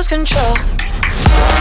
lose control.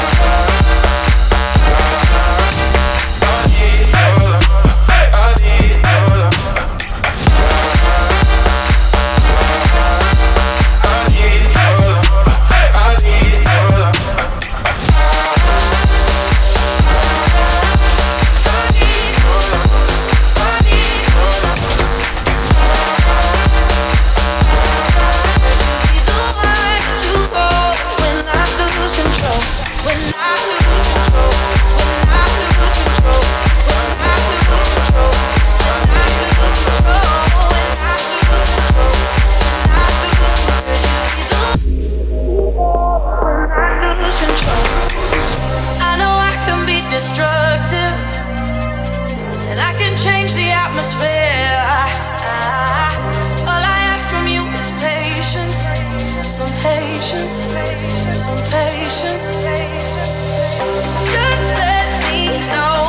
I, all I ask from you is patience, some patience, some patience. Just let me know.